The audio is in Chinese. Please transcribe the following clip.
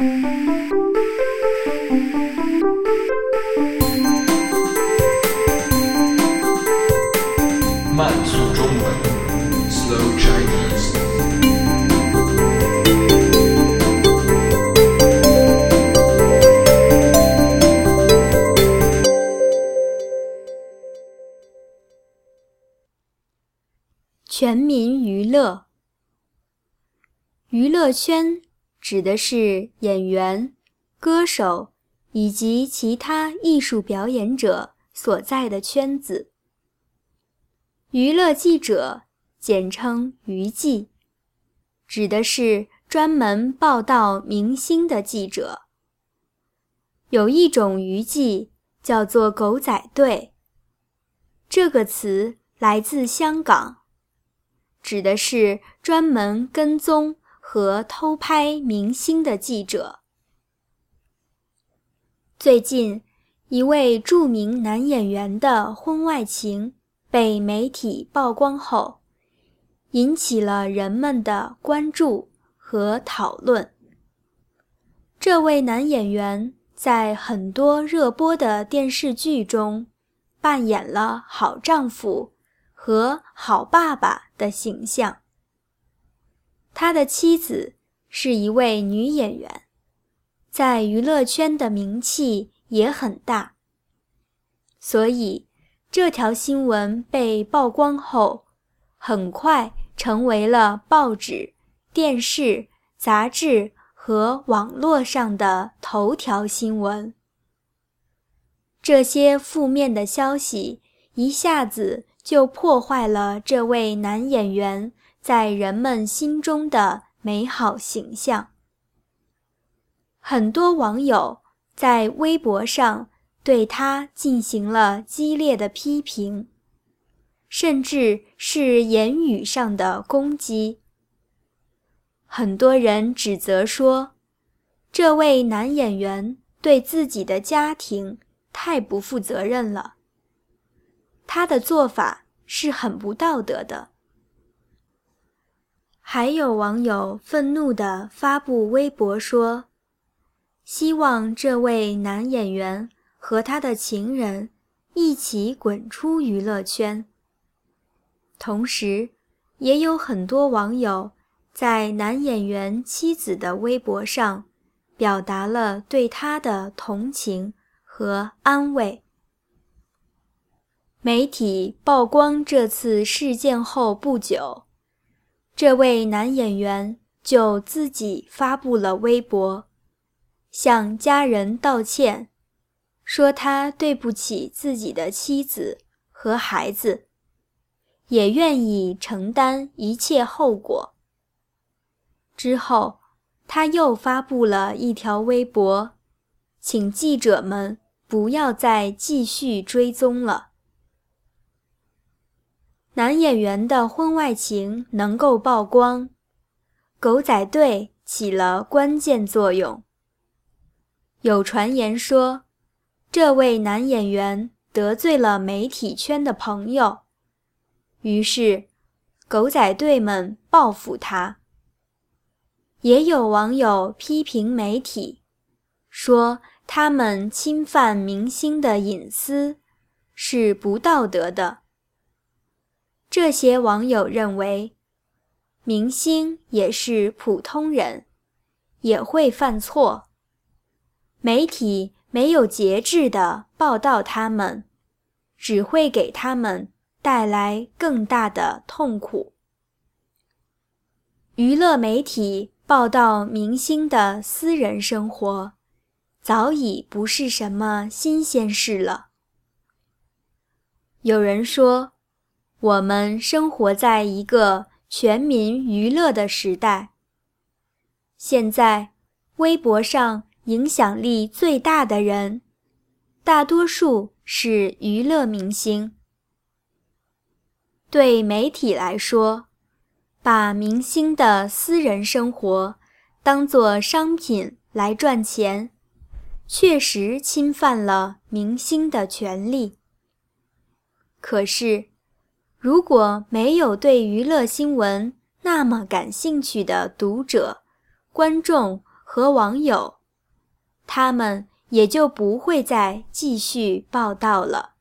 慢速中文，Slow Chinese。全民娱乐，娱乐圈指的是演员、歌手以及其他艺术表演者所在的圈子。娱乐记者，简称娱记，指的是专门报道明星的记者。有一种娱记叫做“狗仔队”，这个词来自香港。指的是专门跟踪和偷拍明星的记者。最近，一位著名男演员的婚外情被媒体曝光后，引起了人们的关注和讨论。这位男演员在很多热播的电视剧中扮演了好丈夫。和好爸爸的形象。他的妻子是一位女演员，在娱乐圈的名气也很大。所以，这条新闻被曝光后，很快成为了报纸、电视、杂志和网络上的头条新闻。这些负面的消息一下子。就破坏了这位男演员在人们心中的美好形象。很多网友在微博上对他进行了激烈的批评，甚至是言语上的攻击。很多人指责说，这位男演员对自己的家庭太不负责任了。他的做法是很不道德的。还有网友愤怒地发布微博说：“希望这位男演员和他的情人一起滚出娱乐圈。”同时，也有很多网友在男演员妻子的微博上表达了对他的同情和安慰。媒体曝光这次事件后不久，这位男演员就自己发布了微博，向家人道歉，说他对不起自己的妻子和孩子，也愿意承担一切后果。之后，他又发布了一条微博，请记者们不要再继续追踪了。男演员的婚外情能够曝光，狗仔队起了关键作用。有传言说，这位男演员得罪了媒体圈的朋友，于是狗仔队们报复他。也有网友批评媒体，说他们侵犯明星的隐私，是不道德的。这些网友认为，明星也是普通人，也会犯错。媒体没有节制地报道他们，只会给他们带来更大的痛苦。娱乐媒体报道明星的私人生活，早已不是什么新鲜事了。有人说。我们生活在一个全民娱乐的时代。现在，微博上影响力最大的人，大多数是娱乐明星。对媒体来说，把明星的私人生活当作商品来赚钱，确实侵犯了明星的权利。可是，如果没有对娱乐新闻那么感兴趣的读者、观众和网友，他们也就不会再继续报道了。